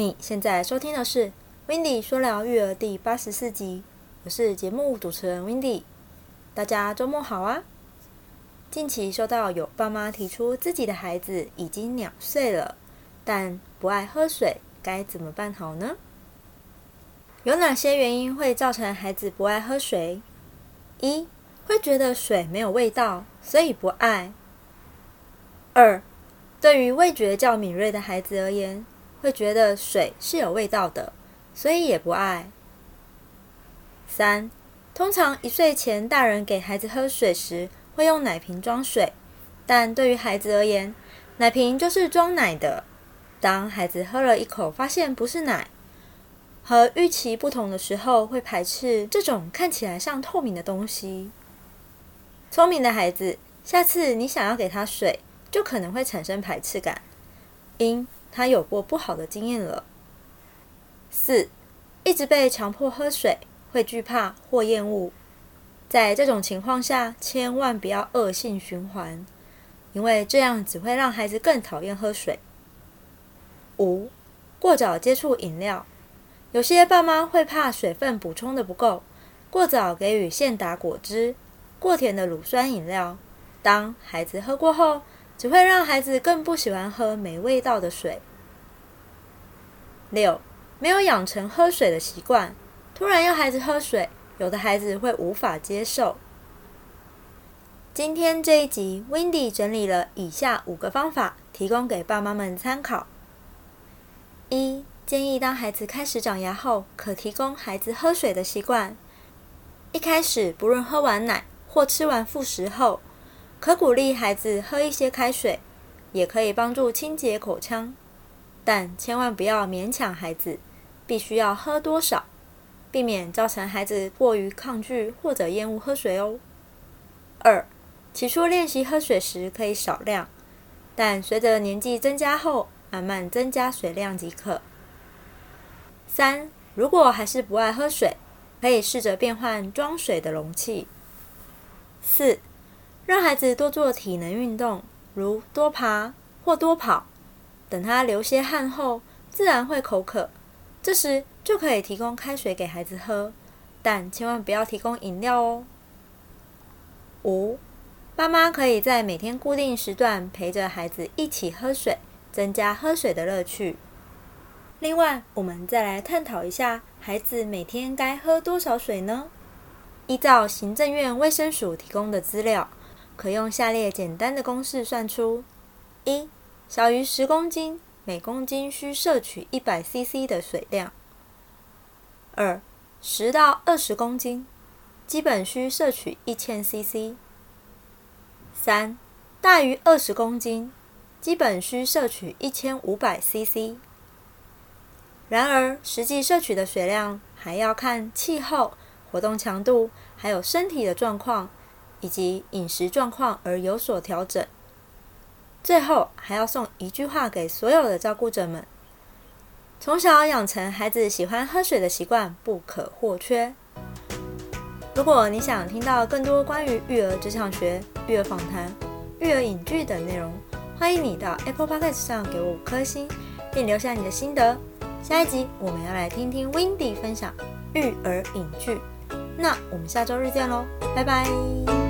你现在收听的是《w i n d y 说聊育儿》第八十四集，我是节目主持人 w i n d y 大家周末好啊！近期收到有爸妈提出自己的孩子已经两岁了，但不爱喝水，该怎么办好呢？有哪些原因会造成孩子不爱喝水？一会觉得水没有味道，所以不爱。二对于味觉较敏锐的孩子而言，会觉得水是有味道的，所以也不爱。三，通常一岁前大人给孩子喝水时会用奶瓶装水，但对于孩子而言，奶瓶就是装奶的。当孩子喝了一口发现不是奶，和预期不同的时候，会排斥这种看起来像透明的东西。聪明的孩子，下次你想要给他水，就可能会产生排斥感，因。他有过不好的经验了。四，一直被强迫喝水，会惧怕或厌恶。在这种情况下，千万不要恶性循环，因为这样只会让孩子更讨厌喝水。五，过早接触饮料，有些爸妈会怕水分补充的不够，过早给予现打果汁、过甜的乳酸饮料。当孩子喝过后，只会让孩子更不喜欢喝没味道的水。六，没有养成喝水的习惯，突然要孩子喝水，有的孩子会无法接受。今天这一集 w i n d y 整理了以下五个方法，提供给爸妈们参考。一，建议当孩子开始长牙后，可提供孩子喝水的习惯。一开始，不论喝完奶或吃完副食后。可鼓励孩子喝一些开水，也可以帮助清洁口腔，但千万不要勉强孩子，必须要喝多少，避免造成孩子过于抗拒或者厌恶喝水哦。二，起初练习喝水时可以少量，但随着年纪增加后，慢慢增加水量即可。三，如果还是不爱喝水，可以试着变换装水的容器。四。让孩子多做体能运动，如多爬或多跑。等他流些汗后，自然会口渴，这时就可以提供开水给孩子喝，但千万不要提供饮料哦。五，妈妈可以在每天固定时段陪着孩子一起喝水，增加喝水的乐趣。另外，我们再来探讨一下，孩子每天该喝多少水呢？依照行政院卫生署提供的资料。可用下列简单的公式算出：一、小于十公斤，每公斤需摄取一百 CC 的水量；二、十到二十公斤，基本需摄取一千 CC；三、大于二十公斤，基本需摄取一千五百 CC。然而，实际摄取的水量还要看气候、活动强度，还有身体的状况。以及饮食状况而有所调整。最后还要送一句话给所有的照顾者们：从小养成孩子喜欢喝水的习惯不可或缺。如果你想听到更多关于育儿职场学、育儿访谈、育儿影剧等内容，欢迎你到 Apple Podcast 上给我五颗星，并留下你的心得。下一集我们要来听听 Windy 分享育儿影剧。那我们下周日见喽，拜拜。